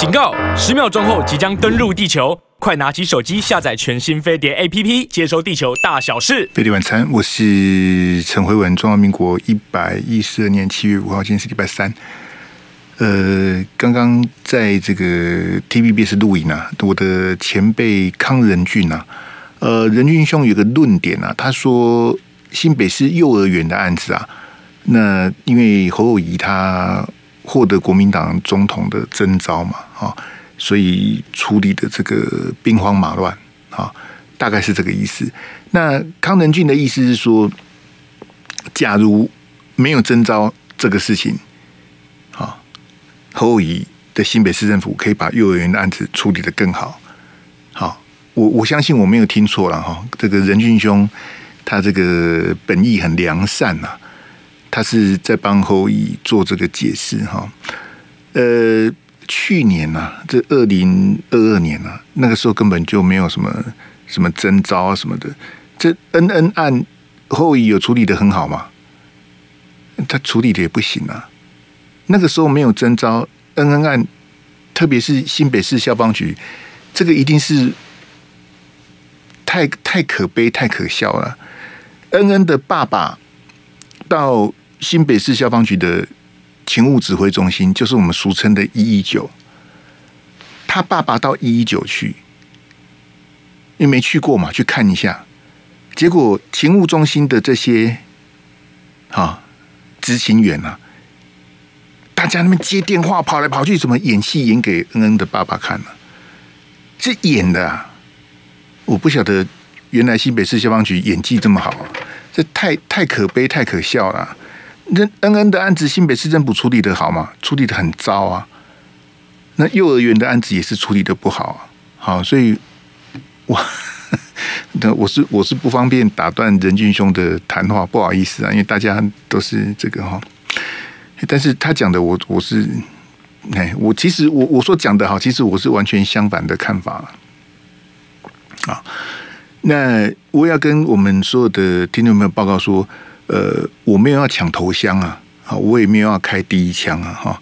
警告！十秒钟后即将登陆地球，快拿起手机下载全新飞碟 APP，接收地球大小事。飞碟晚餐，我是陈辉文。中华民国一百一十二年七月五号，今天是礼拜三。呃，刚刚在这个 TVBS 录影啊，我的前辈康仁俊啊，呃，仁俊兄有个论点啊，他说新北市幼儿园的案子啊，那因为侯友宜他获得国民党总统的征召嘛，啊，所以处理的这个兵荒马乱啊，大概是这个意思。那康仁俊的意思是说，假如没有征召这个事情。啊侯友宜的新北市政府可以把幼儿园的案子处理得更好。好，我我相信我没有听错了哈。这个仁俊兄他这个本意很良善呐，他是在帮侯友宜做这个解释哈。呃，去年呐，这二零二二年呐，那个时候根本就没有什么什么征召啊什么的。这恩恩案侯友宜有处理得很好吗？他处理的也不行啊。那个时候没有征召恩恩案，特别是新北市消防局，这个一定是太太可悲、太可笑了。恩恩的爸爸到新北市消防局的勤务指挥中心，就是我们俗称的一一九。他爸爸到一一九去，因为没去过嘛，去看一下。结果勤务中心的这些啊执勤员啊。大家那边接电话，跑来跑去，怎么演戏演给恩恩的爸爸看呢？这演的啊！我不晓得，原来新北市消防局演技这么好，这太太可悲，太可笑了。恩恩的案子，新北市政府处理得好吗？处理得很糟啊。那幼儿园的案子也是处理得不好啊。好，所以我 那我是我是不方便打断仁俊兄的谈话，不好意思啊，因为大家都是这个哈。但是他讲的我我是，哎，我其实我我说讲的哈，其实我是完全相反的看法啊。那我要跟我们所有的听众朋友报告说，呃，我没有要抢头香啊，啊，我也没有要开第一枪啊，哈。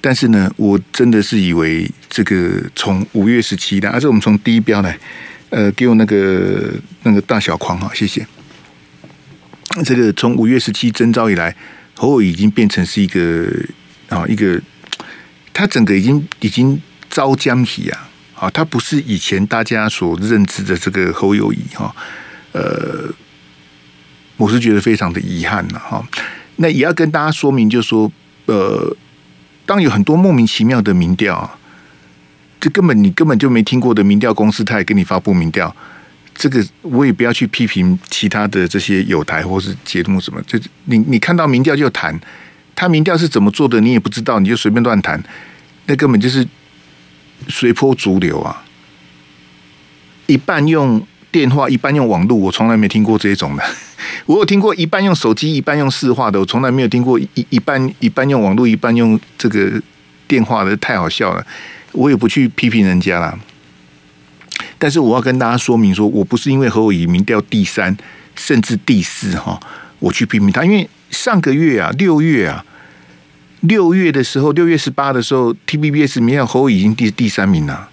但是呢，我真的是以为这个从五月十七的，而且我们从第一标来，呃，给我那个那个大小框哈，谢谢。这个从五月十七征召以来。侯友已经变成是一个啊，一个他整个已经已经遭僵皮啊，啊，他不是以前大家所认知的这个侯友谊哈，呃，我是觉得非常的遗憾了哈。那也要跟大家说明，就是说，呃，当有很多莫名其妙的民调，这根本你根本就没听过的民调公司，他也给你发布民调。这个我也不要去批评其他的这些有台或是节目什么，就你你看到民调就谈，他民调是怎么做的你也不知道，你就随便乱谈，那根本就是随波逐流啊！一半用电话，一半用网络，我从来没听过这种的。我有听过一半用手机，一半用市话的，我从来没有听过一一半一半用网络，一半用这个电话的，太好笑了。我也不去批评人家了。但是我要跟大家说明说，我不是因为侯友宜民掉第三甚至第四哈，我去批评他。因为上个月啊，六月啊，六月的时候，六月十八的时候，TVBS 民调侯友宜已经第第三名了，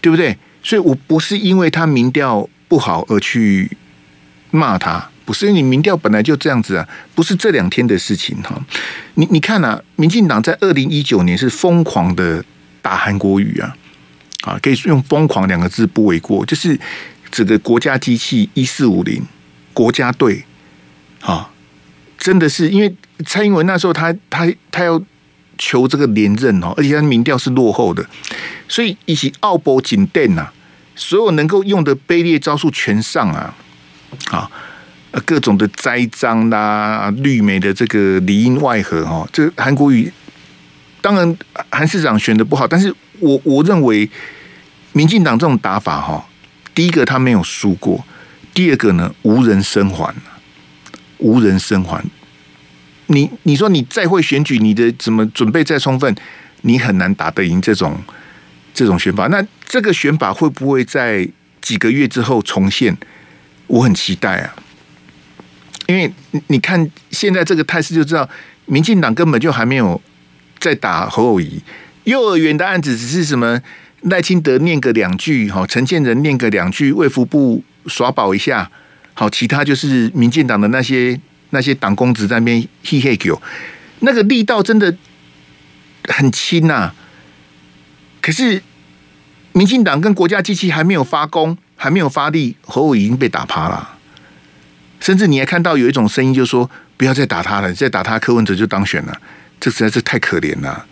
对不对？所以我不是因为他民调不好而去骂他，不是你民调本来就这样子啊，不是这两天的事情哈。你你看啊，民进党在二零一九年是疯狂的打韩国语啊。啊，可以用“疯狂”两个字不为过，就是整个国家机器一四五零国家队，啊，真的是因为蔡英文那时候他他他要求这个连任哦，而且他民调是落后的，所以一起奥博紧电呐，所有能够用的卑劣招数全上啊，啊，各种的栽赃啦，绿媒的这个里应外合哈，这韩国瑜当然韩市长选的不好，但是。我我认为，民进党这种打法哈，第一个他没有输过，第二个呢无人生还，无人生还。你你说你再会选举，你的怎么准备再充分，你很难打得赢这种这种选法。那这个选法会不会在几个月之后重现？我很期待啊，因为你看现在这个态势就知道，民进党根本就还没有在打侯友宜。幼儿园的案子只是什么赖清德念个两句，哈，陈建仁念个两句，卫福部耍宝一下，好，其他就是民进党的那些那些党公子在那边嘿嘿叫，那个力道真的很轻呐、啊。可是民进党跟国家机器还没有发功，还没有发力，侯友宜已经被打趴了。甚至你还看到有一种声音，就说不要再打他了，再打他，柯文哲就当选了。这实在是太可怜了。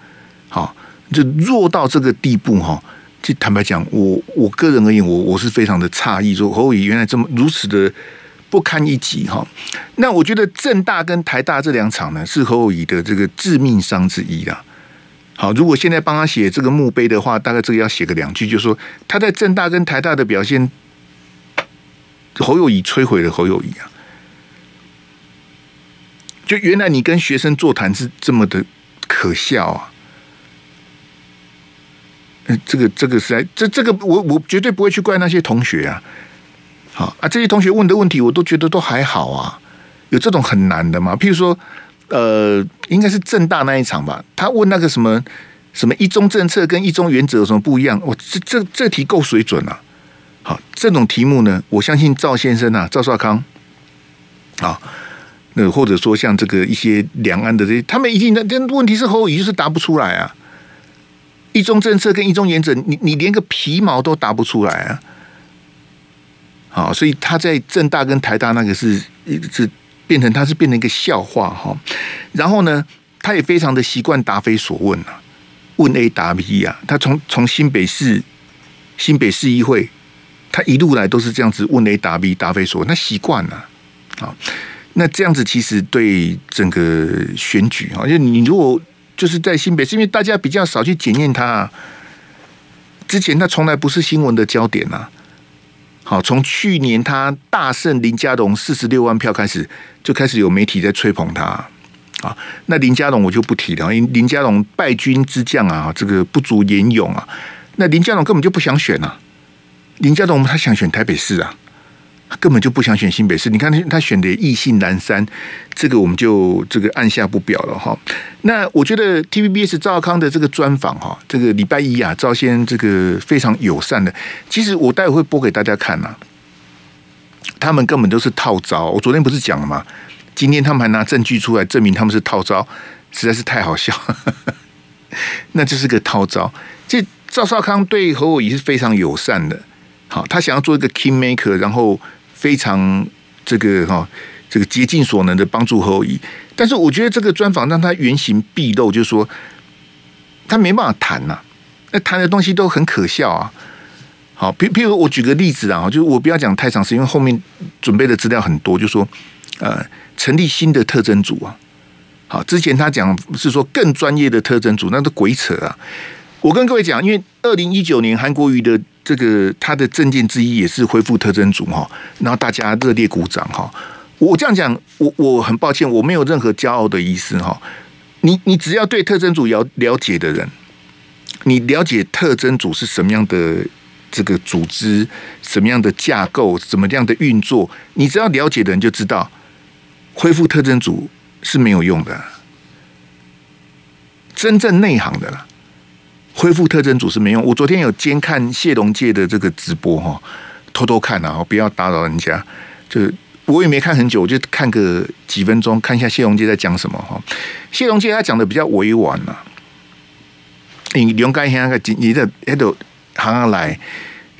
好，就弱到这个地步哈。就坦白讲，我我个人而言，我我是非常的诧异，说侯友宜原来这么如此的不堪一击哈。那我觉得正大跟台大这两场呢，是侯友宜的这个致命伤之一啦。好，如果现在帮他写这个墓碑的话，大概这个要写个两句，就是说他在正大跟台大的表现，侯友宜摧毁了侯友宜啊。就原来你跟学生座谈是这么的可笑啊！这个这个是在这这个我我绝对不会去怪那些同学啊！好啊，这些同学问的问题我都觉得都还好啊，有这种很难的吗？譬如说，呃，应该是正大那一场吧？他问那个什么什么一中政策跟一中原则有什么不一样？我这这这题够水准了啊。好，这种题目呢，我相信赵先生啊，赵少康啊。那或者说像这个一些两岸的这些，他们一定那这问题是侯友就是答不出来啊。一中政策跟一中原则，你你连个皮毛都答不出来啊。啊，所以他在政大跟台大那个是是变成他是变成一个笑话哈。然后呢，他也非常的习惯答非所问啊，问 A 答 B 啊。他从从新北市新北市议会，他一路来都是这样子问 A 答 B 答非所问，他习惯了啊。那这样子其实对整个选举啊，就你如果就是在新北，是因为大家比较少去检验他，之前他从来不是新闻的焦点呐。好，从去年他大胜林佳龙四十六万票开始，就开始有媒体在吹捧他啊。那林佳龙我就不提了，因林佳龙败军之将啊，这个不足言勇啊。那林佳龙根本就不想选啊，林佳龙他想选台北市啊。根本就不想选新北市，你看他他选的意兴阑珊，这个我们就这个按下不表了哈。那我觉得 TVBS 赵康的这个专访哈，这个礼拜一啊，赵先这个非常友善的。其实我待会会播给大家看呐、啊，他们根本都是套招。我昨天不是讲了吗？今天他们还拿证据出来证明他们是套招，实在是太好笑。那这是个套招。这赵少康对侯友宜是非常友善的，好，他想要做一个 king maker，然后。非常这个哈，这个竭尽所能的帮助侯友宜，但是我觉得这个专访让他原形毕露，就是说他没办法谈呐，那谈的东西都很可笑啊。好，譬譬如我举个例子啊，就是我不要讲太长时间，因为后面准备的资料很多，就说呃，成立新的特征组啊。好，之前他讲是说更专业的特征组，那都鬼扯啊。我跟各位讲，因为二零一九年韩国瑜的。这个他的政见之一也是恢复特征组哈，然后大家热烈鼓掌哈。我这样讲，我我很抱歉，我没有任何骄傲的意思哈。你你只要对特征组了了解的人，你了解特征组是什么样的这个组织，什么样的架构，怎么样的运作，你只要了解的人就知道，恢复特征组是没有用的，真正内行的啦。恢复特征组是没用。我昨天有监看谢龙介的这个直播哈，偷偷看啊，不要打扰人家。就我也没看很久，我就看个几分钟，看一下谢龙介在讲什么哈。谢龙介他讲的比较委婉呐。你龙干先那个你的那个行行来，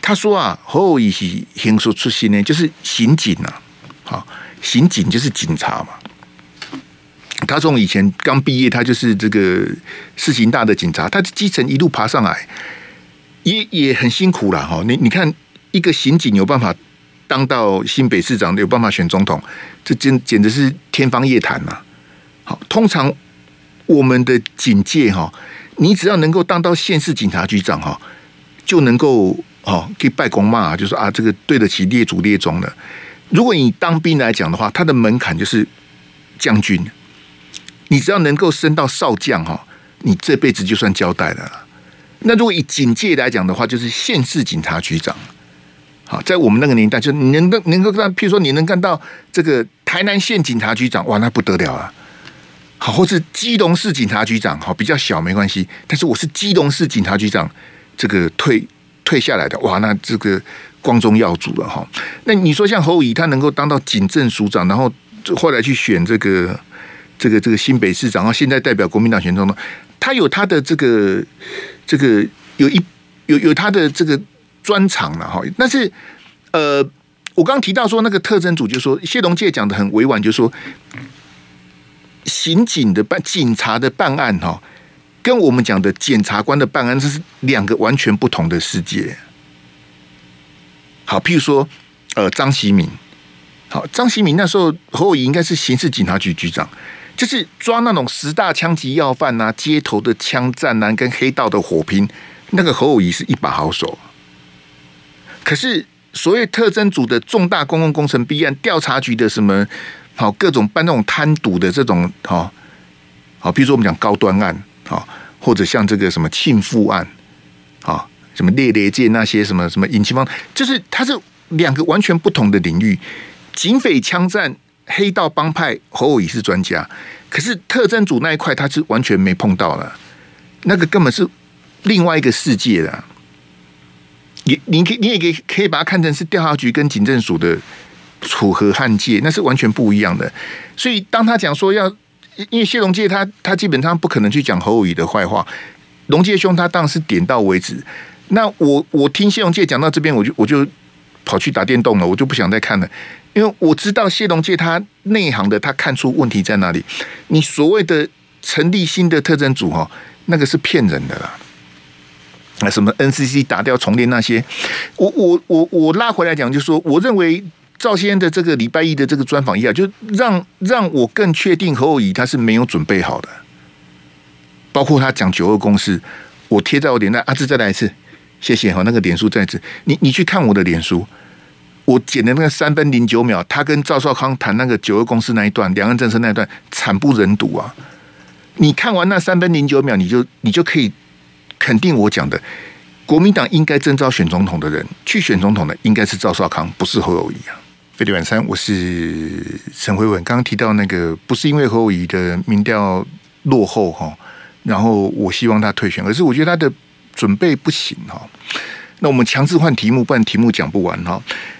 他说啊，侯友宜是刑事出新呢，就是刑警呐，好，刑警就是警察嘛。他从以前刚毕业，他就是这个事情大的警察，他基层一路爬上来，也也很辛苦了哈。你你看，一个刑警有办法当到新北市长，有办法选总统，这简简直是天方夜谭呐。好，通常我们的警界哈，你只要能够当到县市警察局长哈，就能够哦可以拜公骂，就说啊这个对得起列祖列宗的。如果你当兵来讲的话，他的门槛就是将军。你只要能够升到少将哈，你这辈子就算交代了。那如果以警界来讲的话，就是县市警察局长。好，在我们那个年代，就你能够能够干，譬如说你能干到这个台南县警察局长，哇，那不得了啊！好，或是基隆市警察局长，好，比较小没关系，但是我是基隆市警察局长，这个退退下来的，哇，那这个光宗耀祖了哈。那你说像侯友宜，他能够当到警政署长，然后后来去选这个这个这个新北市长，然后现在代表国民党选总统，他有他的这个这个有一有有他的这个专长了哈。但是呃，我刚刚提到说那个特征组，就说谢龙介讲的很委婉，就说刑警的办警察的办案哈。跟我们讲的检察官的办案，这是两个完全不同的世界。好，譬如说，呃，张锡民，好，张锡民那时候侯友宜应该是刑事警察局局长，就是抓那种十大枪击要犯啊、街头的枪战啊、跟黑道的火拼，那个侯友宜是一把好手。可是所谓特侦组的重大公共工程弊案，调查局的什么好各种办那种贪赌的这种好，好，比如说我们讲高端案。啊，或者像这个什么庆富案，啊，什么猎猎界那些什么什么尹清芳，就是它是两个完全不同的领域。警匪枪战、黑道帮派，侯友宜是专家，可是特侦组那一块他是完全没碰到了，那个根本是另外一个世界的。你你可你也可以可以把它看成是调查局跟警政署的楚河汉界，那是完全不一样的。所以当他讲说要。因为谢龙介他他基本上不可能去讲侯友宜的坏话，龙介兄他当然是点到为止。那我我听谢龙介讲到这边，我就我就跑去打电动了，我就不想再看了，因为我知道谢龙介他内行的，他看出问题在哪里。你所谓的成立新的特征组哈，那个是骗人的啦。那什么 NCC 打掉重练那些，我我我我拉回来讲，就说我认为。赵先的这个礼拜一的这个专访一下，就让让我更确定何友宜他是没有准备好的，包括他讲九二共识，我贴在我脸那，阿志再来一次，谢谢哈，那个脸书再次，你你去看我的脸书，我剪的那个三分零九秒，他跟赵少康谈那个九二公司那一段，两岸政策那一段惨不忍睹啊！你看完那三分零九秒，你就你就可以肯定我讲的，国民党应该征召选总统的人去选总统的，应该是赵少康，不是侯友谊啊。飞碟晚餐，我是陈辉文。刚刚提到那个，不是因为侯友谊的民调落后哈，然后我希望他退选，而是我觉得他的准备不行哈。那我们强制换题目，不然题目讲不完哈。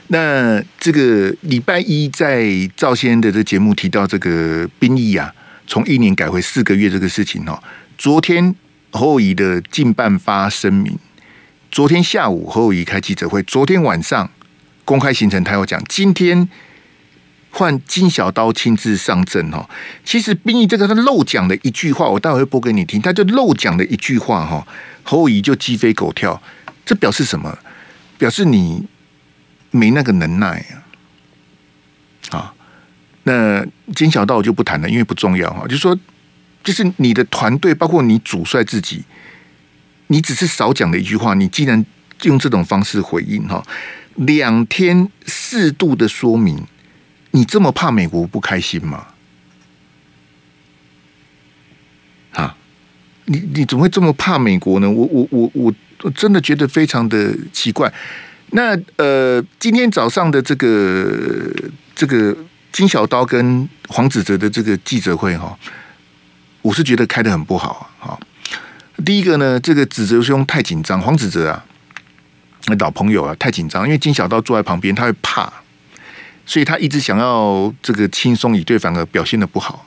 那这个礼拜一在赵先的这节目提到这个兵役啊，从一年改回四个月这个事情哦。昨天侯友的近办发声明，昨天下午侯友宜开记者会，昨天晚上。公开行程，他有讲，今天换金小刀亲自上阵哦。其实兵役这个他漏讲的一句话，我待会会播给你听。他就漏讲的一句话哈，侯友就鸡飞狗跳，这表示什么？表示你没那个能耐啊。啊，那金小刀我就不谈了，因为不重要哈。就说，就是你的团队，包括你主帅自己，你只是少讲了一句话，你既然用这种方式回应哈。两天适度的说明，你这么怕美国不开心吗？啊，你你怎么会这么怕美国呢？我我我我真的觉得非常的奇怪。那呃，今天早上的这个这个金小刀跟黄子哲的这个记者会哈，我是觉得开得很不好啊。第一个呢，这个子哲兄太紧张，黄子哲啊。那老朋友啊，太紧张，因为金小刀坐在旁边，他会怕，所以他一直想要这个轻松以对，反而表现得不好。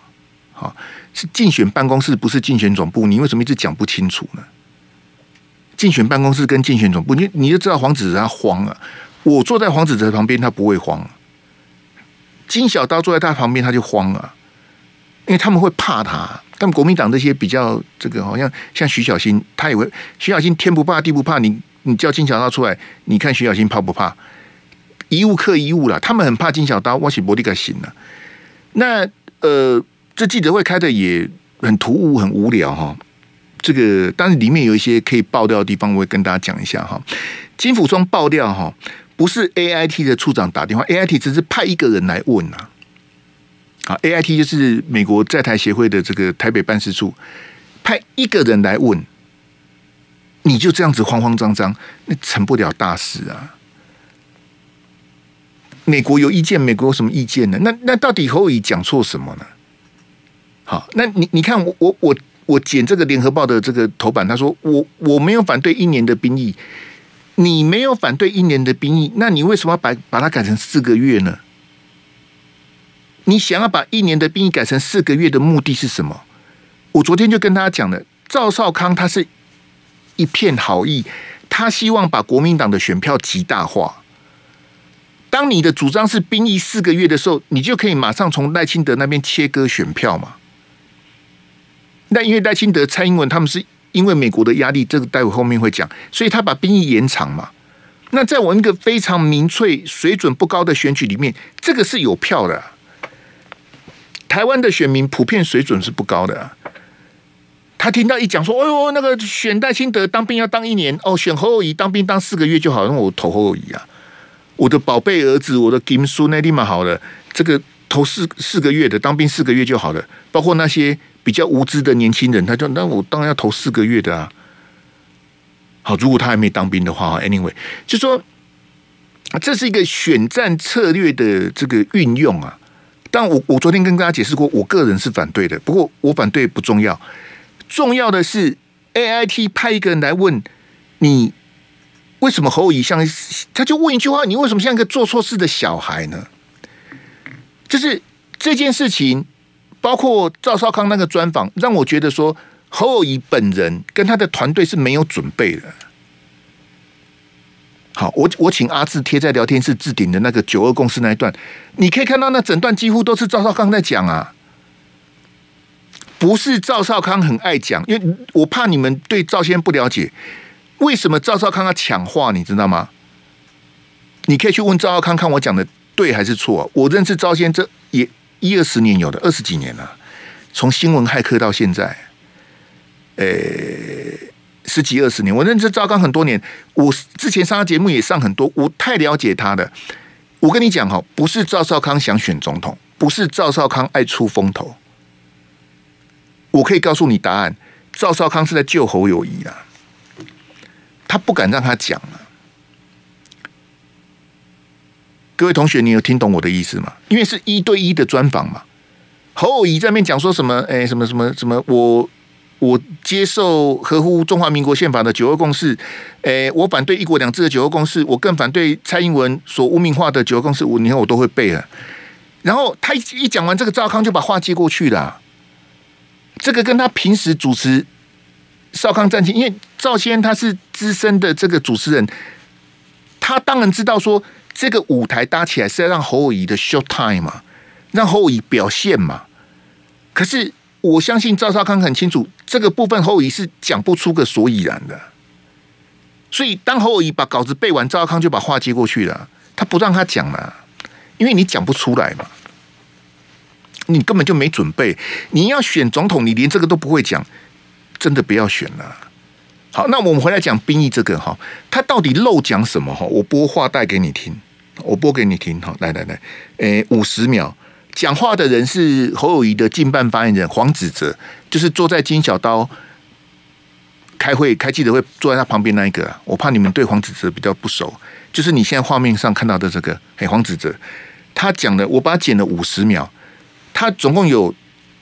好，是竞选办公室，不是竞选总部，你为什么一直讲不清楚呢？竞选办公室跟竞选总部，你你就知道黄子哲他慌了。我坐在黄子哲旁边，他不会慌；金小刀坐在他旁边，他就慌了，因为他们会怕他。但国民党这些比较这个，好像像徐小新，他也会徐小新天不怕地不怕你。你叫金小刀出来，你看徐小新怕不怕？一物克一物了，他们很怕金小刀，我是玻璃个心了。那呃，这记者会开的也很突兀，很无聊哈。这个当然里面有一些可以爆料的地方，我会跟大家讲一下哈。金溥聪爆料哈，不是 AIT 的处长打电话，AIT 只是派一个人来问啊。啊，AIT 就是美国在台协会的这个台北办事处，派一个人来问。你就这样子慌慌张张，那成不了大事啊！美国有意见，美国有什么意见呢？那那到底侯友讲错什么呢？好，那你你看我我我我剪这个联合报的这个头版，他说我我没有反对一年的兵役，你没有反对一年的兵役，那你为什么要把把它改成四个月呢？你想要把一年的兵役改成四个月的目的是什么？我昨天就跟大家讲了，赵少康他是一片好意，他希望把国民党的选票极大化。当你的主张是兵役四个月的时候，你就可以马上从赖清德那边切割选票嘛。那因为赖清德、蔡英文他们是因为美国的压力，这个待会后面会讲，所以他把兵役延长嘛。那在我一个非常民粹、水准不高的选举里面，这个是有票的。台湾的选民普遍水准是不高的，他听到一讲说：“哎呦，那个选戴清德当兵要当一年，哦，选侯友宜当兵当四个月就好，那我投侯友宜啊！我的宝贝儿子，我的金孙那立马好了，这个投四四个月的当兵四个月就好了。包括那些比较无知的年轻人，他就那我当然要投四个月的啊。好，如果他还没当兵的话，anyway，就说这是一个选战策略的这个运用啊。”但我我昨天跟大家解释过，我个人是反对的。不过我反对不重要，重要的是 AIT 派一个人来问你为什么侯友宜像，他就问一句话：你为什么像一个做错事的小孩呢？就是这件事情，包括赵少康那个专访，让我觉得说侯友宜本人跟他的团队是没有准备的。好，我我请阿志贴在聊天室置顶的那个九二共识那一段，你可以看到那整段几乎都是赵少康在讲啊，不是赵少康很爱讲，因为我怕你们对赵先不了解，为什么赵少康要抢话，你知道吗？你可以去问赵少康，看我讲的对还是错。我认识赵先这也一二十年有的，二十几年了，从新闻骇客到现在，诶、欸。十几二十年，我认识赵刚很多年。我之前上他节目也上很多，我太了解他的。我跟你讲哈，不是赵少康想选总统，不是赵少康爱出风头。我可以告诉你答案，赵少康是在救侯友谊啊，他不敢让他讲啊。各位同学，你有听懂我的意思吗？因为是一对一的专访嘛。侯友谊在那边讲说什么？哎，什么什么什么我。我接受合乎中华民国宪法的九二共识，诶，我反对一国两制的九二共识，我更反对蔡英文所污名化的九二共识。我你看我都会背了。然后他一讲完这个，赵康就把话接过去了。这个跟他平时主持少康战情，因为赵先他是资深的这个主持人，他当然知道说这个舞台搭起来是要让侯友宜的 show time 嘛，让侯友宜表现嘛。可是。我相信赵少康很清楚这个部分，侯友宜是讲不出个所以然的。所以当侯友宜把稿子背完，赵少康就把话接过去了，他不让他讲了，因为你讲不出来嘛，你根本就没准备。你要选总统，你连这个都不会讲，真的不要选了。好，那我们回来讲兵役这个哈，他到底漏讲什么哈？我播话带给你听，我播给你听哈，来来来，诶，五十秒。讲话的人是侯友谊的近办发言人黄子哲，就是坐在金小刀开会开记者会坐在他旁边那一个。我怕你们对黄子哲比较不熟，就是你现在画面上看到的这个，嘿，黄子哲，他讲的，我把它剪了五十秒，他总共有，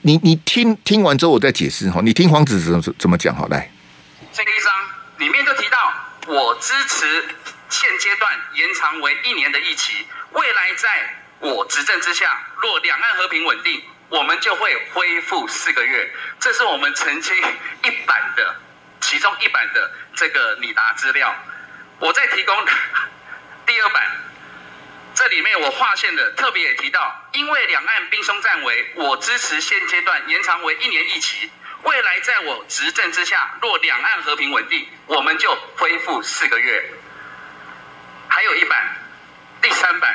你你听听完之后我再解释哈，你听黄子哲怎么讲好来。这个一章里面就提到，我支持现阶段延长为一年的疫期，未来在。我执政之下，若两岸和平稳定，我们就会恢复四个月。这是我们曾经一版的，其中一版的这个拟答资料。我再提供 第二版，这里面我划线的特别也提到，因为两岸兵凶战危，我支持现阶段延长为一年疫期。未来在我执政之下，若两岸和平稳定，我们就恢复四个月。还有一版，第三版。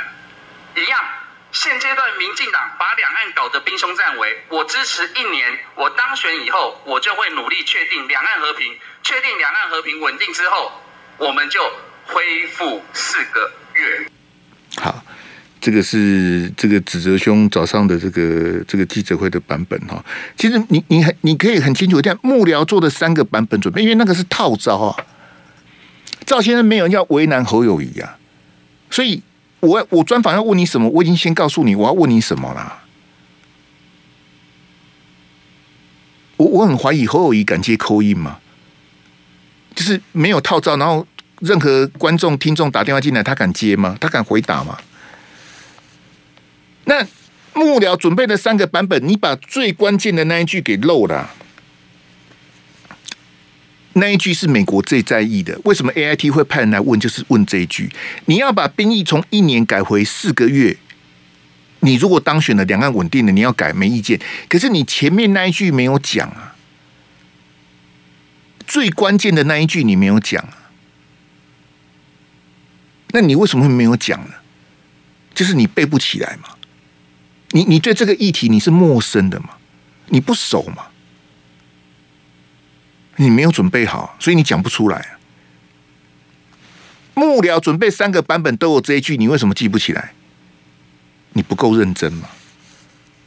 一样，现阶段民进党把两岸搞得兵凶战危，我支持一年。我当选以后，我就会努力确定两岸和平，确定两岸和平稳定之后，我们就恢复四个月。好，这个是这个子哲兄早上的这个这个记者会的版本哈。其实你你很你可以很清楚，这样幕僚做的三个版本准备，因为那个是套招啊。赵先生没有要为难侯友宜啊，所以。我我专访要问你什么？我已经先告诉你我要问你什么了。我我很怀疑侯友宜敢接 call in 吗？就是没有套招，然后任何观众听众打电话进来，他敢接吗？他敢回答吗？那幕僚准备的三个版本，你把最关键的那一句给漏了。那一句是美国最在意的。为什么 AIT 会派人来问？就是问这一句：你要把兵役从一年改回四个月。你如果当选了，两岸稳定了，你要改没意见。可是你前面那一句没有讲啊，最关键的那一句你没有讲啊。那你为什么会没有讲呢？就是你背不起来嘛。你你对这个议题你是陌生的嘛？你不熟嘛？你没有准备好，所以你讲不出来。幕僚准备三个版本都有这一句，你为什么记不起来？你不够认真嘛？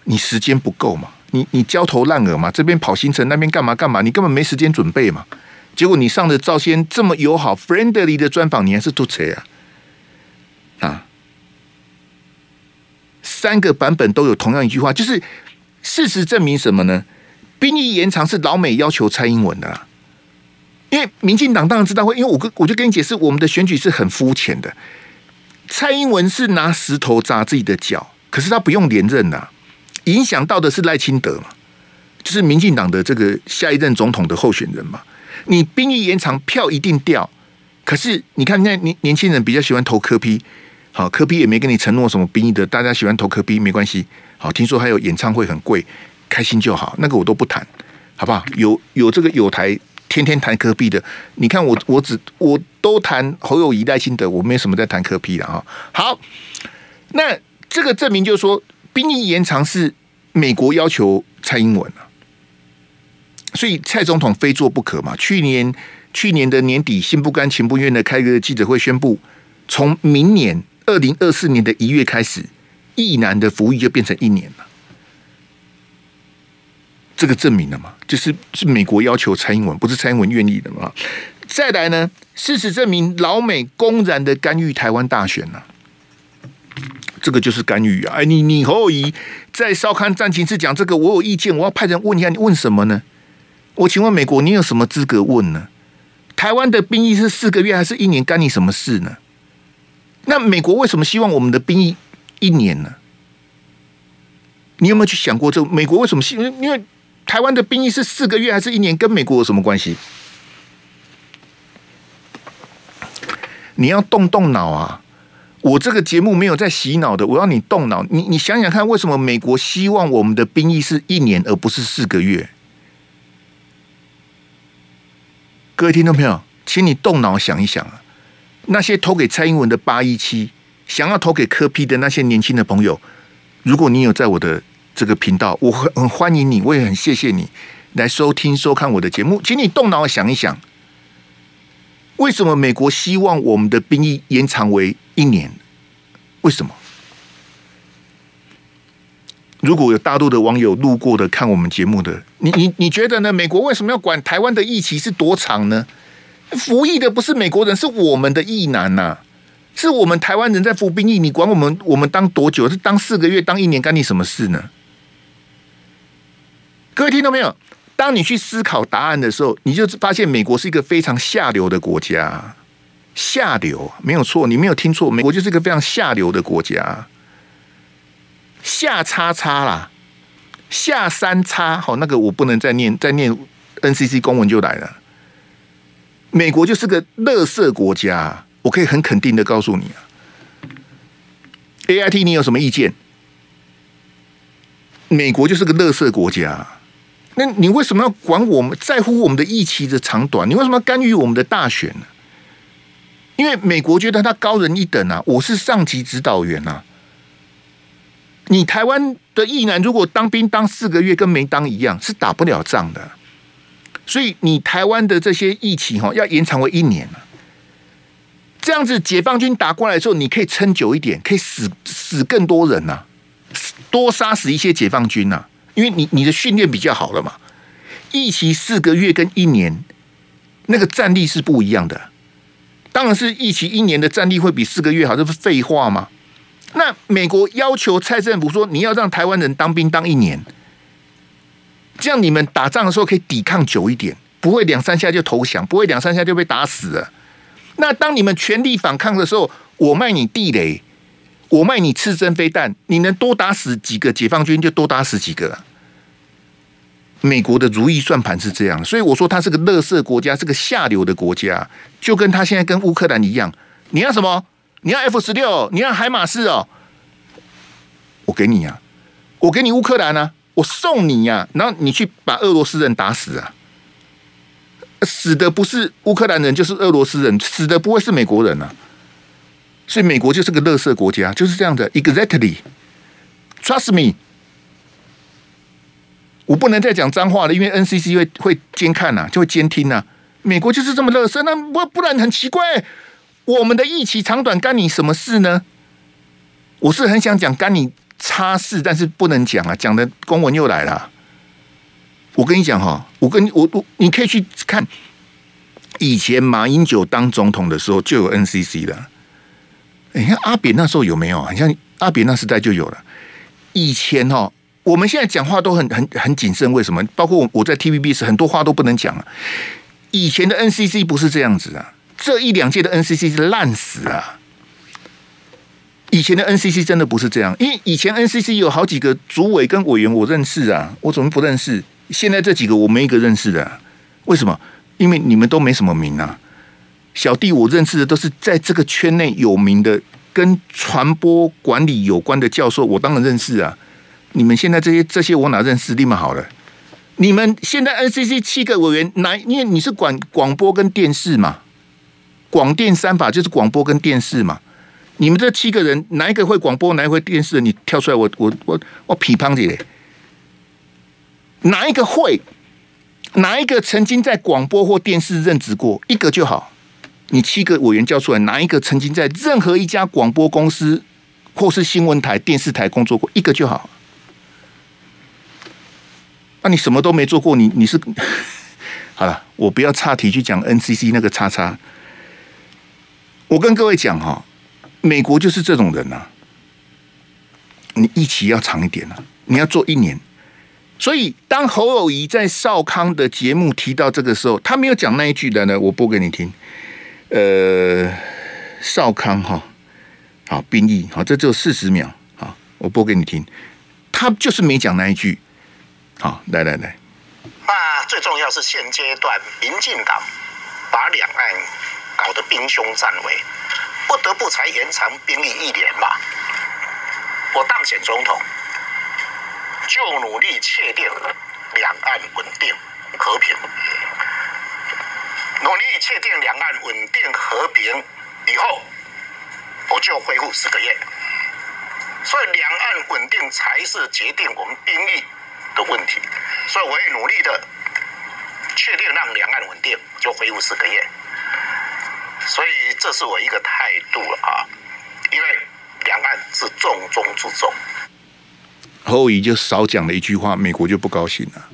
你时间不够嘛？你你焦头烂额嘛？这边跑行程，那边干嘛干嘛？你根本没时间准备嘛？结果你上的赵先这么友好、friendly 的专访，你还是吐槽啊？啊！三个版本都有同样一句话，就是事实证明什么呢？兵役延长是老美要求蔡英文的，因为民进党当然知道会，因为我跟我就跟你解释，我们的选举是很肤浅的。蔡英文是拿石头砸自己的脚，可是他不用连任呐，影响到的是赖清德嘛，就是民进党的这个下一任总统的候选人嘛。你兵役延长，票一定掉，可是你看现在年年轻人比较喜欢投柯批好，科比也没跟你承诺什么兵役的，大家喜欢投科比没关系，好，听说还有演唱会很贵。开心就好，那个我都不谈，好不好？有有这个有台天天谈科比的，你看我我只我都谈侯友宜赖清德，我没什么在谈科比的啊。好，那这个证明就是说，兵役延长是美国要求蔡英文啊，所以蔡总统非做不可嘛。去年去年的年底，心不甘情不愿的开个记者会宣布，从明年二零二四年的一月开始，役男的服役就变成一年了。这个证明了嘛？就是是美国要求蔡英文，不是蔡英文愿意的嘛？再来呢？事实证明，老美公然的干预台湾大选呢、这个就是干预啊！哎，你你侯友宜在烧刊战情室讲这个，我有意见，我要派人问一下，你问什么呢？我请问美国，你有什么资格问呢？台湾的兵役是四个月还是一年？干你什么事呢？那美国为什么希望我们的兵役一年呢？你有没有去想过这？美国为什么希？因为台湾的兵役是四个月还是一年？跟美国有什么关系？你要动动脑啊！我这个节目没有在洗脑的，我要你动脑。你你想想看，为什么美国希望我们的兵役是一年而不是四个月？各位听众朋友，请你动脑想一想啊！那些投给蔡英文的八一七，想要投给柯 P 的那些年轻的朋友，如果你有在我的。这个频道，我很很欢迎你，我也很谢谢你来收听收看我的节目。请你动脑想一想，为什么美国希望我们的兵役延长为一年？为什么？如果有大陆的网友路过的看我们节目的，你你你觉得呢？美国为什么要管台湾的役期是多长呢？服役的不是美国人，是我们的役男呐、是我们台湾人在服兵役，你管我们我们当多久？是当四个月，当一年，干你什么事呢？各位听到没有？当你去思考答案的时候，你就发现美国是一个非常下流的国家。下流没有错，你没有听错，美国就是一个非常下流的国家。下叉叉啦，下三叉，好，那个我不能再念，再念 NCC 公文就来了。美国就是个垃圾国家，我可以很肯定的告诉你啊。AIT，你有什么意见？美国就是个垃圾国家。那你为什么要管我们，在乎我们的役期的长短？你为什么要干预我们的大选呢？因为美国觉得他高人一等啊，我是上级指导员啊。你台湾的役男如果当兵当四个月，跟没当一样，是打不了仗的。所以你台湾的这些疫情哈，要延长为一年，这样子解放军打过来的时候，你可以撑久一点，可以死死更多人呐，多杀死一些解放军呐。因为你你的训练比较好了嘛，役期四个月跟一年，那个战力是不一样的。当然是役期一年的战力会比四个月好，这不是废话吗？那美国要求蔡政府说，你要让台湾人当兵当一年，这样你们打仗的时候可以抵抗久一点，不会两三下就投降，不会两三下就被打死了。那当你们全力反抗的时候，我卖你地雷，我卖你刺针飞弹，你能多打死几个解放军就多打死几个。美国的如意算盘是这样，所以我说它是个垃圾国家，是个下流的国家，就跟他现在跟乌克兰一样。你要什么？你要 F 十六？你要海马士哦？我给你呀，我给你乌克兰啊，我送你呀，然后你去把俄罗斯人打死啊，死的不是乌克兰人就是俄罗斯人，死的不会是美国人啊。所以美国就是个垃圾国家，就是这样的。Exactly，trust me。我不能再讲脏话了，因为 NCC 会会监看呐、啊，就会监听呐、啊。美国就是这么乐色，那不不然很奇怪，我们的义气长短干你什么事呢？我是很想讲干你差事，但是不能讲啊，讲的公文又来了。我跟你讲哈，我跟我我你可以去看，以前马英九当总统的时候就有 NCC 的。你看阿扁那时候有没有？好像阿扁那时代就有了。以前哈。我们现在讲话都很很很谨慎，为什么？包括我我在 TVB 时，很多话都不能讲啊。以前的 NCC 不是这样子啊，这一两届的 NCC 是烂死啊。以前的 NCC 真的不是这样，因为以前 NCC 有好几个主委跟委员我认识啊，我怎么不认识？现在这几个我没一个认识的，为什么？因为你们都没什么名啊。小弟我认识的都是在这个圈内有名的，跟传播管理有关的教授，我当然认识啊。你们现在这些这些我哪认识？立马好了。你们现在 NCC 七个委员，哪因为你是管广播跟电视嘛？广电三法就是广播跟电视嘛。你们这七个人，哪一个会广播，哪一个会电视？你跳出来我，我我我批判你。哪一个会？哪一个曾经在广播或电视任职过？一个就好。你七个委员叫出来，哪一个曾经在任何一家广播公司或是新闻台、电视台工作过？一个就好。那、你什么都没做过，你你是 好了，我不要岔题去讲 NCC 那个叉叉。我跟各位讲哈，美国就是这种人呐、啊，你一期要长一点啊，你要做一年。所以当侯友宜在少康的节目提到这个时候，他没有讲那一句的呢，我播给你听。呃，少康哈，好，兵役好，这只有四十秒，好，我播给你听。他就是没讲那一句。好，来来来，那最重要是现阶段民进党把两岸搞得兵凶战危，不得不才延长兵役一年嘛。我当选总统，就努力确定两岸稳定和平，努力确定两岸稳定和平以后，我就恢复四个月。所以两岸稳定才是决定我们兵役的问题，所以我会努力的确定让两岸稳定，就恢复四个月。所以这是我一个态度啊，因为两岸是重中之重。侯友就少讲了一句话，美国就不高兴了。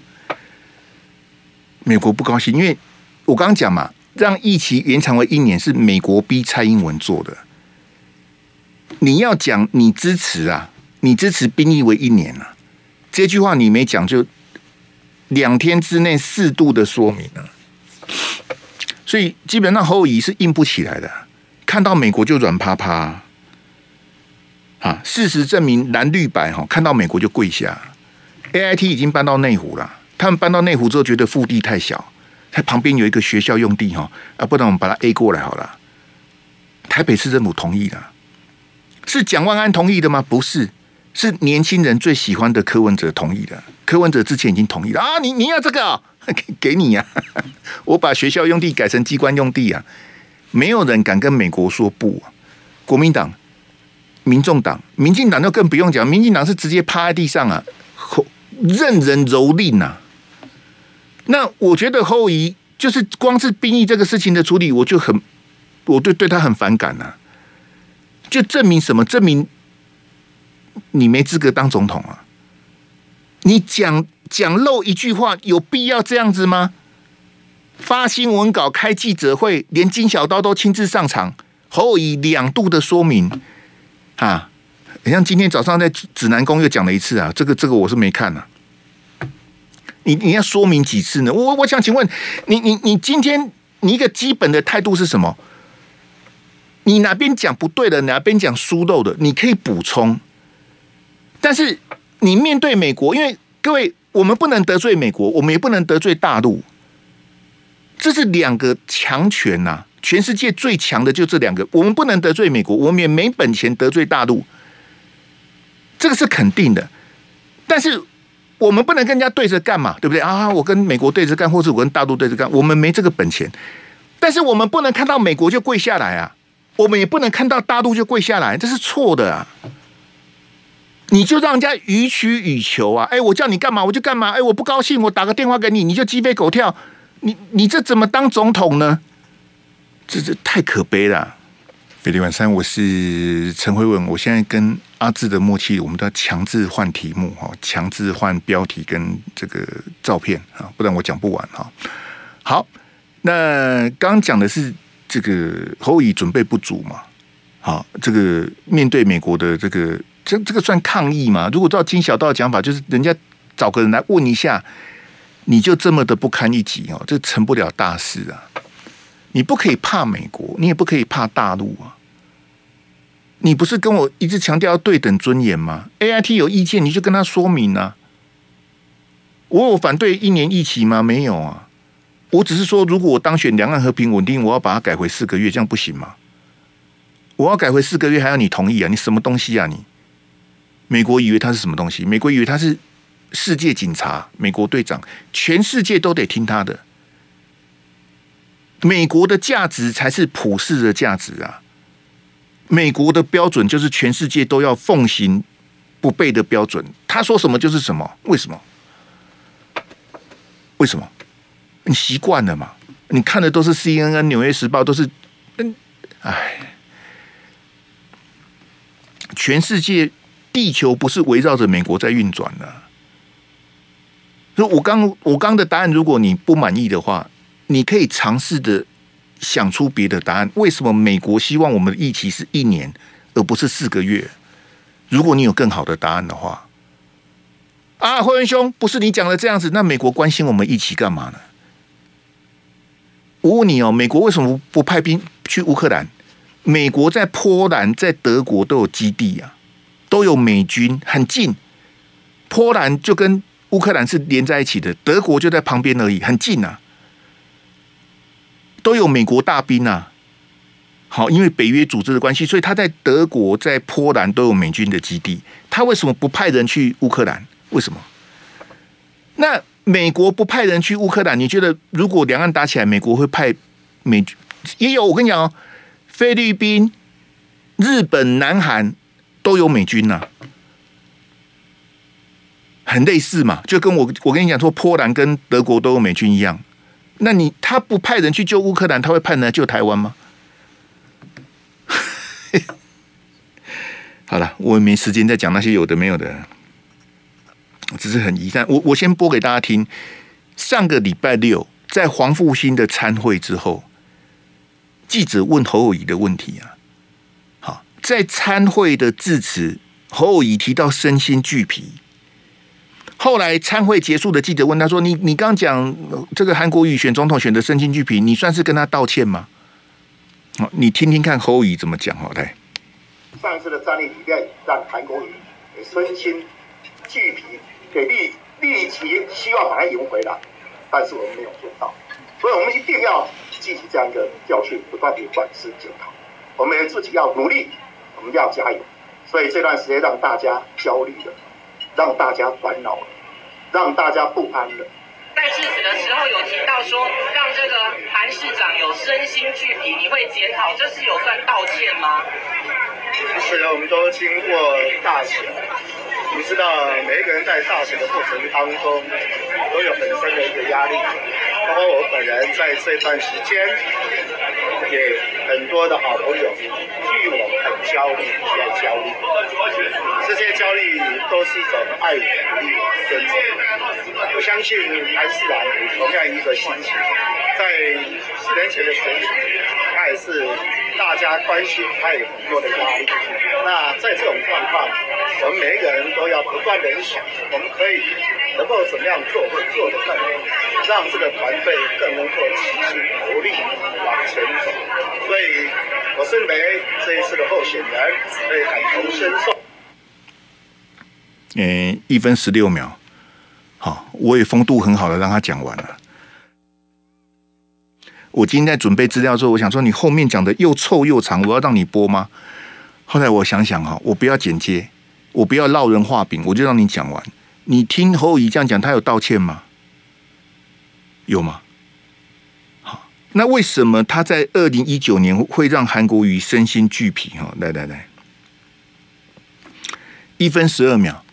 美国不高兴，因为我刚刚讲嘛，让疫情延长为一年是美国逼蔡英文做的。你要讲你支持啊，你支持兵役为一年啊。这句话你没讲，就两天之内适度的说明了，所以基本上侯友宜是硬不起来的，看到美国就软趴趴啊！事实证明蓝绿白哈，看到美国就跪下。AIT 已经搬到内湖了，他们搬到内湖之后觉得腹地太小，它旁边有一个学校用地哈，啊，不然我们把它 A 过来好了。台北市政府同意了，是蒋万安同意的吗？不是。是年轻人最喜欢的柯文哲同意的，柯文哲之前已经同意了啊！你你要这个、给给你呀、我把学校用地改成机关用地啊！没有人敢跟美国说不、啊。国民党、民众党、民进党就更不用讲，民进党是直接趴在地上啊，任人蹂躏呐！那我觉得侯友宜就是光是兵役这个事情的处理，我就很，我对对他很反感呐、啊！就证明什么？证明。你没资格当总统啊！你讲讲漏一句话，有必要这样子吗？发新闻稿、开记者会，连金小刀都亲自上场，侯友宜两度的说明啊！你像今天早上在指南宫又讲了一次啊，这个这个我是没看啊。你你要说明几次呢？我我想请问你，你你今天你一个基本的态度是什么？你哪边讲不对的，哪边讲疏漏的，你可以补充。但是你面对美国，因为各位，我们不能得罪美国，我们也不能得罪大陆，这是两个强权呐、全世界最强的就这两个，我们不能得罪美国，我们也没本钱得罪大陆，这个是肯定的。但是我们不能跟人家对着干嘛，对不对啊？我跟美国对着干，或者我跟大陆对着干，我们没这个本钱。但是我们不能看到美国就跪下来啊，我们也不能看到大陆就跪下来，这是错的啊！你就让人家予取予求啊！哎，我叫你干嘛我就干嘛，哎，我不高兴我打个电话给你，你就鸡飞狗跳，你你这怎么当总统呢？这这太可悲了！飞利晚上，我是陈慧文。我现在跟阿志的默契，我们都要强制换题目哈，强制换标题跟这个照片啊，不然我讲不完哈。好，那刚讲的是这个侯友宜准备不足嘛？好，这个面对美国的这个，这个算抗议吗？如果照金小道的讲法，就是人家找个人来问一下，你就这么的不堪一击哦，这成不了大事啊。你不可以怕美国，你也不可以怕大陆啊！你不是跟我一直强调要对等尊严吗？AIT 有意见，你就跟他说明啊！我有反对一年一期吗？没有啊！我只是说，如果我当选两岸和平稳定，我要把它改回四个月，这样不行吗？我要改回四个月，还要你同意啊？你什么东西啊你？美国以为他是什么东西？美国以为他是世界警察，美国队长，全世界都得听他的。美国的价值才是普世的价值啊！美国的标准就是全世界都要奉行不悖的标准。他说什么就是什么，为什么？为什么？你习惯了嘛？你看的都是 CNN、纽约时报，都是嗯，哎，全世界地球不是围绕着美国在运转的。所以我刚我刚的答案，如果你不满意的话。你可以尝试的想出别的答案。为什么美国希望我们的役期是一年，而不是四个月？如果你有更好的答案的话，啊，辉文兄，不是你讲的这样子，那美国关心我们一起干嘛呢？我问你哦，美国为什么不派兵去乌克兰？美国在波兰、在德国都有基地啊，都有美军，很近。波兰就跟乌克兰是连在一起的，德国就在旁边而已，很近啊。都有美国大兵啊，好，因为北约组织的关系，所以他在德国、在波兰都有美军的基地。他为什么不派人去乌克兰？为什么？那美国不派人去乌克兰？你觉得如果两岸打起来，美国会派美军？也有，我跟你讲哦，菲律宾、日本、南韩都有美军呐、很类似嘛，就跟我我跟你讲说，波兰跟德国都有美军一样。那你他不派人去救乌克兰，他会派人来救台湾吗？好了，我也没时间再讲那些有的没有的，只是很遗憾。我我先播给大家听。上个礼拜六，在黄复兴的参会之后，记者问侯友谊的问题啊。在参会的致辞，侯友宜提到身心俱疲。后来参会结束的记者问他说：“你你刚讲这个韩国瑜选总统选的身心俱疲，你算是跟他道歉吗？”好，你听听看侯友宜怎么讲。好，来，上一次的战役里面让韩国瑜身心俱疲，给立立即希望把他赢回来，但是我们没有做到，所以我们一定要记起这样一个教训，不断的反思检讨。我们自己要努力，们要加油。所以这段时间让大家焦虑了。让大家烦恼了，让大家不安了。在致辞的时候有提到说，让这个韩市长有身心俱疲，你会检讨，这是有算道歉吗？是的，我们都经过大选，你知道，每一个人在大选的过程当中都有很深的一个压力，包括我本人在这段时间也很多的好朋友，很焦虑，也焦虑。这些焦虑都是一种爱与鼓励的深沉。我相信韩市长同样一个心情，在四年前的选举，他也是大家关心，他有很多的压力。那在这种状况，我们每一个人都要不断的想，我们可以能够怎么样做会做得更好，让这个团队更能够齐心合力往前走。所以我认为这一次的候选人会感同身受。嗯，一分十六秒，好，我也风度很好的让他讲完了。我今天在准备资料的时候，我想说你后面讲的又臭又长，我要让你播吗？后来我想想哈，我不要剪接，我不要烙人画饼，我就让你讲完。你听侯乙这样讲，他有道歉吗？有吗？好，那为什么他在二零一九年会让韩国瑜身心俱疲？哈，来来来，一分十二秒。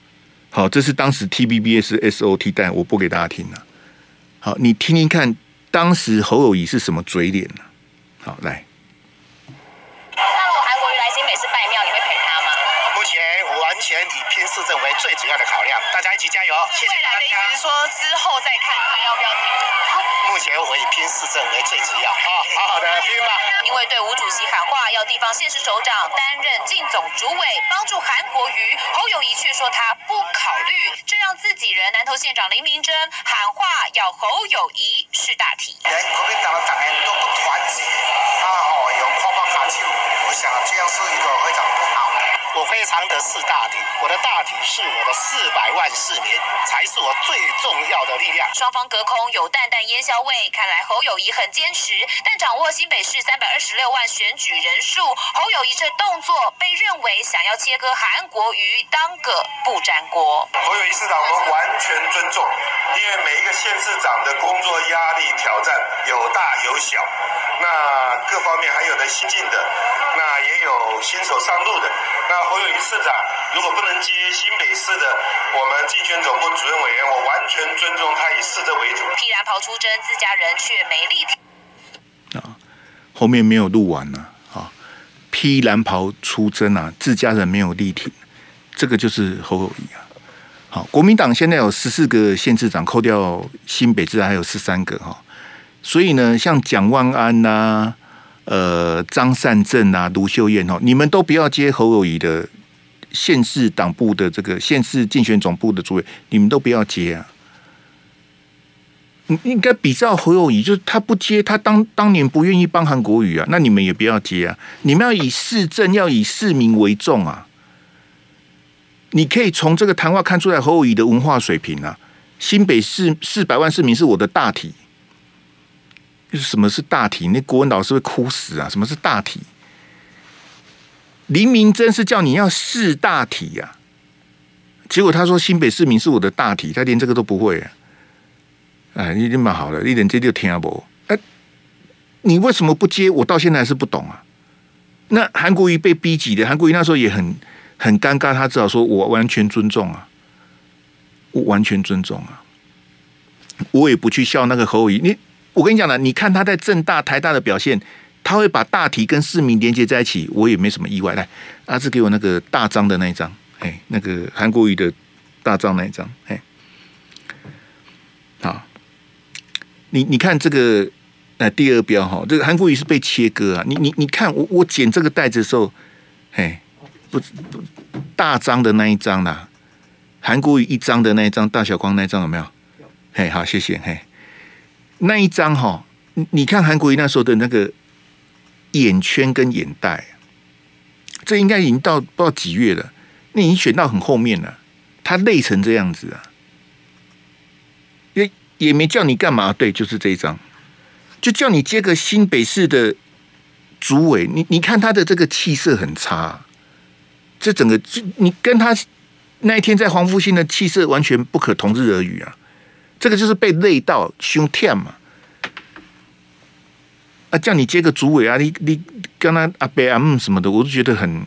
好，这是当时 TBBS SOT 带我播给大家听了。好，你听听看。当时侯友宜是什么嘴脸呢？好，来。那如果韩国瑜来新北市拜庙，你会陪他吗？目前完全以拼市政为最主要的考量，大家一起加油！谢谢大家。未来的意思是说之后再看看要不要听。目前我以拼市政为最主要，好好好的拼吧。因为对吴主席喊话，要地方县市首长担任竞总主委，帮助韩国瑜，侯友谊却说他不考虑，这让自己人南投县长林明珍喊话要侯友谊是大体。连国民党的党员都不团结，啊哦有跨帮卡手，我想这样是一个非常不好。我非常的识大体，我的大体是我的四百万市民，才是我最重要的力量。双方隔空有淡淡烟硝味，看来侯友谊很坚持，但掌握新北市三百二十六万选举人数，侯友谊这动作被认为想要切割韩国瑜，当个不粘锅。侯友谊市长，我们完全尊重，因为每一个县市长的工作压力挑战有大有小，那各方面还有的新进的，那也有新手上路的，那。侯友宜市长如果不能接新北市的我们竞选总部主任委员，我完全尊重他以市政为主。披蓝袍出征，自家人却没力挺。啊，后面没有录完呢。啊，披蓝袍出征啊，自家人没有力挺，这个就是侯友宜啊。好，国民党现在有十四个县市长，扣掉新北市还有十三个哈。所以呢，像蒋万安呐、啊。呃，张善政啊，卢秀燕哦，你们都不要接侯友宜的县市党部的这个县市竞选总部的主委，你们都不要接啊！应该比照侯友宜，就是他不接，他当当年不愿意帮韩国瑜啊，那你们也不要接啊！你们要以市政，要以市民为重啊！你可以从这个谈话看出来侯友宜的文化水平啊！新北市四百万市民是我的大体。什么是大体？那国文老师会哭死啊！什么是大体？林明真是叫你要识大体呀、啊，结果他说新北市民是我的大体，他连这个都不会、啊。哎，你已经蛮好了，你连这就听不？哎，你为什么不接？我到现在还是不懂啊。那韩国瑜被逼急的，韩国瑜那时候也很很尴尬，他只好说我完全尊重啊，我完全尊重啊，我也不去笑那个侯友宜你。我跟你讲了，你看他在正大、台大的表现，他会把大体跟市民连接在一起，我也没什么意外。来，阿志给我那个大张的那一张，哎，那个韩国瑜的大张那一张，哎，好，你你看这个，那第二标哈，这个韩国瑜是被切割啊。你你你看我我剪这个袋子的时候，嘿，不不大张的那一张啦，韩国瑜一张的那一张，大小光那一张有没有？嘿，好，谢谢，嘿。那一张哈，你看韩国瑜那时候的那个眼圈跟眼袋，这应该已经到不知道几月了，那已经选到很后面了，他累成这样子啊，也也没叫你干嘛，对，就是这一张，就叫你接个新北市的主委，你你看他的这个气色很差，这整个你跟他那一天在黄复兴的气色完全不可同日而语啊。这个就是被累到胸痛嘛，啊，叫你接个主委啊，你你跟他阿伯阿姆什么的，我都觉得很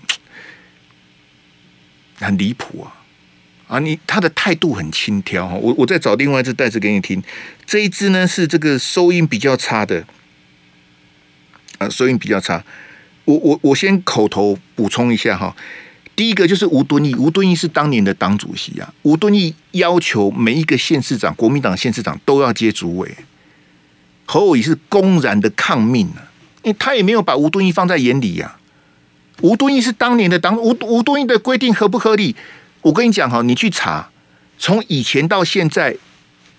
很离谱啊！啊，你他的态度很轻佻哈，我我再找另外一支袋子给你听，这一支呢是这个收音比较差的，啊，收音比较差，我我我先口头补充一下哈。第一个就是吴敦义，吴敦义是当年的党主席啊。吴敦义要求每一个县市长，国民党县市长都要接主委。侯友宜是公然的抗命啊，因为他也没有把吴敦义放在眼里呀。吴敦义是当年的党，吴吴敦义的规定合不合理？我跟你讲哈，你去查从以前到现在，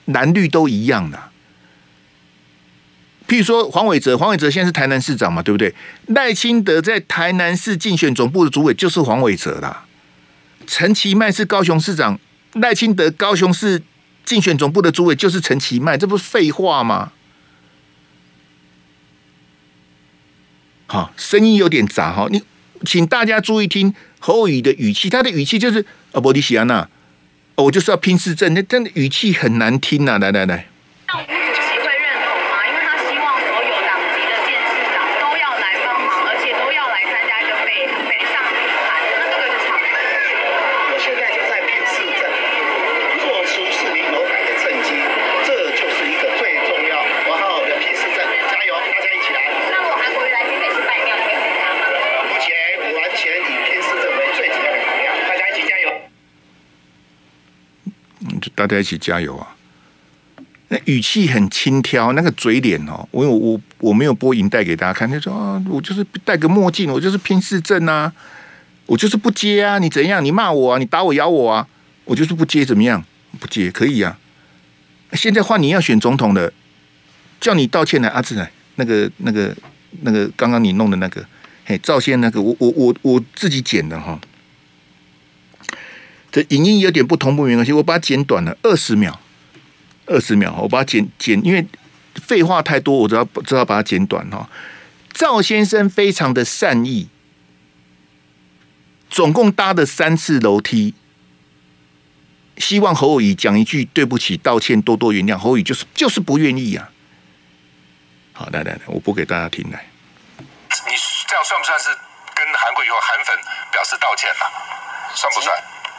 蓝绿都一样的。譬如说黄伟哲，黄伟哲现在是台南市长嘛，对不对？赖清德在台南市竞选总部的主委就是黄伟哲啦。陈其迈是高雄市长，赖清德高雄市竞选总部的主委就是陈其迈，这不是废话吗？好，声音有点杂哈，你请大家注意听侯宇的语气，他的语气就是啊，伯利西安娜，我就是要拼市政，那真的语气很难听呐、啊，来来来。大家一起加油啊！那语气很轻佻，那个嘴脸哦，我我我没有播影带给大家看，他说啊，我就是戴个墨镜，我就是拼市政啊，我就是不接啊，你怎样？你骂我啊？你打我咬我啊？我就是不接，怎么样？不接可以啊。现在换你要选总统的，叫你道歉来，阿志来，那个那个那个刚刚你弄的那个，嘿，赵先那个，我我我我自己剪的哈。这影音有点不同步，没关系，我把它剪短了二十秒，二十秒，我把它剪剪，因为废话太多，我只要只要把它剪短哈。赵先生非常的善意，总共搭的三次楼梯，希望侯友宜讲一句对不起、道歉、多多原谅。侯友宜就是就是不愿意、啊。好，来来来，我播给大家听来。你这样算不算是跟韩国瑜和韩粉表示道歉了、啊？算不算？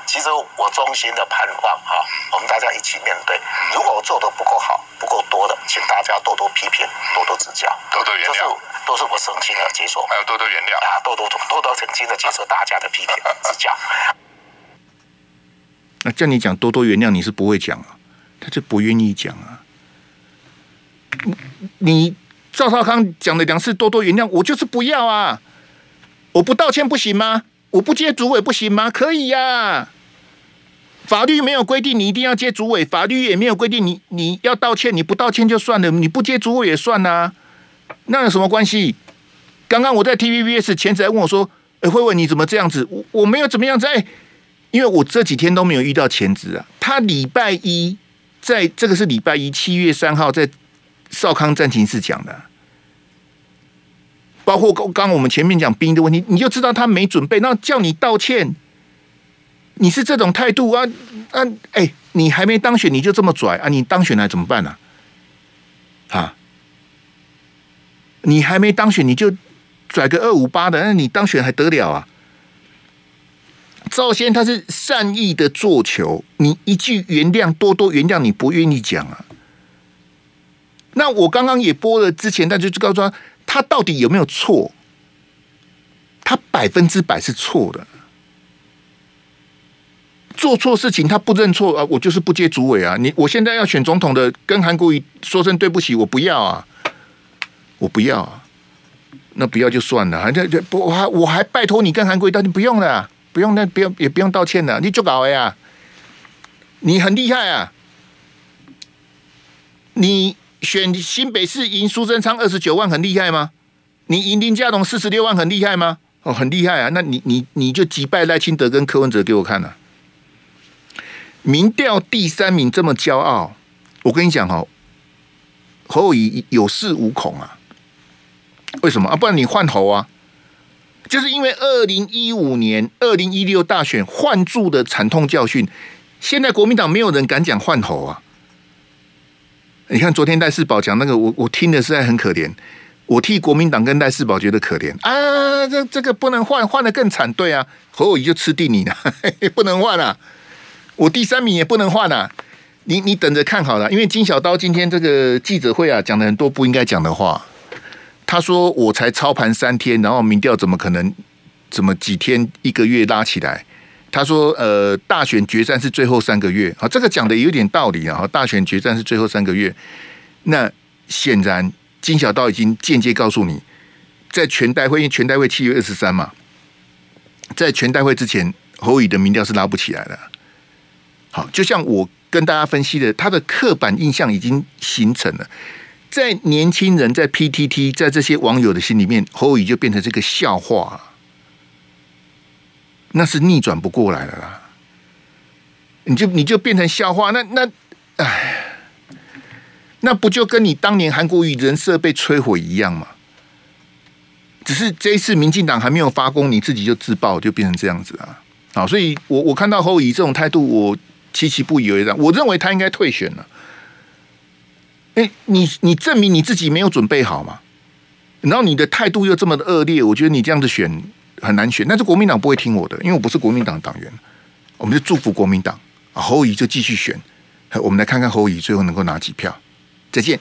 其实我衷心的盼望哈，我们大家一起面对。如果我做的不够好、不够多的，请大家多多批评、多多指教、多多原谅，都是都是我诚心的接受。还有多多原谅啊，多多多多诚心的接受大家的批评 指教。那叫你讲多多原谅，你是不会讲啊，他就不愿意讲啊。你赵少康讲了两次多多原谅，我就是不要啊！我不道歉不行吗？我不接主委不行吗？可以呀、啊。法律没有规定你一定要接主委，法律也没有规定你你要道歉，你不道歉就算了，你不接主委也算呐、啊，那有什么关系？刚刚我在 TVBS 前子还问我说：“哎，慧文你怎么这样子？”我我没有怎么样子，哎，因为我这几天都没有遇到前子啊。他礼拜一在这个是礼拜一七月三号在少康战情室讲的，包括刚刚我们前面讲兵的问题，你就知道他没准备，那叫你道歉。你是这种态度啊啊！哎、你还没当选你就这么拽啊！你当选了怎么办呢、啊？啊！你还没当选你就拽个二五八的，那你当选还得了啊？赵先他是善意的做球，你一句原谅，多多原谅，你不愿意讲啊？那我刚刚也播了，之前他就告诉他，他到底有没有错？他百分之百是错的。做错事情他不认错啊，我就是不接主委啊！你我现在要选总统的，跟韩国瑜说声对不起，我不要啊，我不要啊，那不要就算了，还这这不我还我还拜托你跟韩国瑜道歉，不用了，不用那不用也不用道歉了，你就搞呀，你很厉害啊，你选新北市赢苏贞昌二十九万很厉害吗？你赢林佳龙四十六万很厉害吗？哦，很厉害啊，那你你你就击败赖清德跟柯文哲给我看啊。民调第三名这么骄傲，我跟你讲哦，侯友宜有恃无恐啊？为什么啊？不然你换侯啊？就是因为二零一五年、二零一六大选换柱的惨痛教训，现在国民党没有人敢讲换侯啊。你看昨天戴世宝讲那个，我我听的实在很可怜，我替国民党跟戴世宝觉得可怜啊。这这个不能换，换得更惨。对啊，侯友宜就吃定你了，不能换啊。我第三名也不能换啊！你你等着看好了，因为金小刀今天这个记者会啊，讲了很多不应该讲的话。他说我才操盘三天，然后民调怎么可能怎么几天一个月拉起来？他说呃，大选决战是最后三个月啊，这个讲的有点道理啊。大选决战是最后三个月，那显然金小刀已经间接告诉你，在全代会，因为全代会七月二十三嘛，在全代会之前，侯友宜的民调是拉不起来的。好，就像我跟大家分析的，他的刻板印象已经形成了，在年轻人、在 PTT、在这些网友的心里面，侯友宜就变成这个笑话，那是逆转不过来了啦。你就你就变成笑话，那那哎，那不就跟你当年韩国瑜人设被摧毁一样吗？只是这一次民进党还没有发功，你自己就自爆，就变成这样子啊！好，所以我我看到侯友宜这种态度，我极其不以为然。我认为他应该退选了。哎，你你证明你自己没有准备好嘛？然后你的态度又这么的恶劣，我觉得你这样子选很难选。但是国民党不会听我的，因为我不是国民党党员。我们就祝福国民党。侯友宜就继续选，我们来看看侯友宜最后能够拿几票。再见。